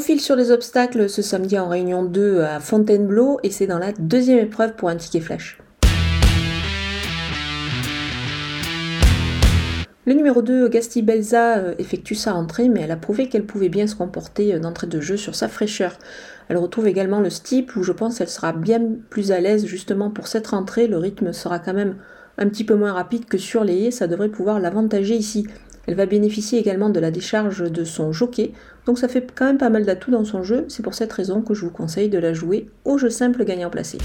On file sur les obstacles ce samedi en réunion 2 à Fontainebleau et c'est dans la deuxième épreuve pour un ticket flash. Le numéro 2, Gasti Belza, euh, effectue sa rentrée, mais elle a prouvé qu'elle pouvait bien se comporter euh, d'entrée de jeu sur sa fraîcheur. Elle retrouve également le steeple où je pense qu'elle sera bien plus à l'aise justement pour cette rentrée. Le rythme sera quand même un petit peu moins rapide que sur les haies, ça devrait pouvoir l'avantager ici. Elle va bénéficier également de la décharge de son jockey, donc ça fait quand même pas mal d'atouts dans son jeu, c'est pour cette raison que je vous conseille de la jouer au jeu simple gagnant placé.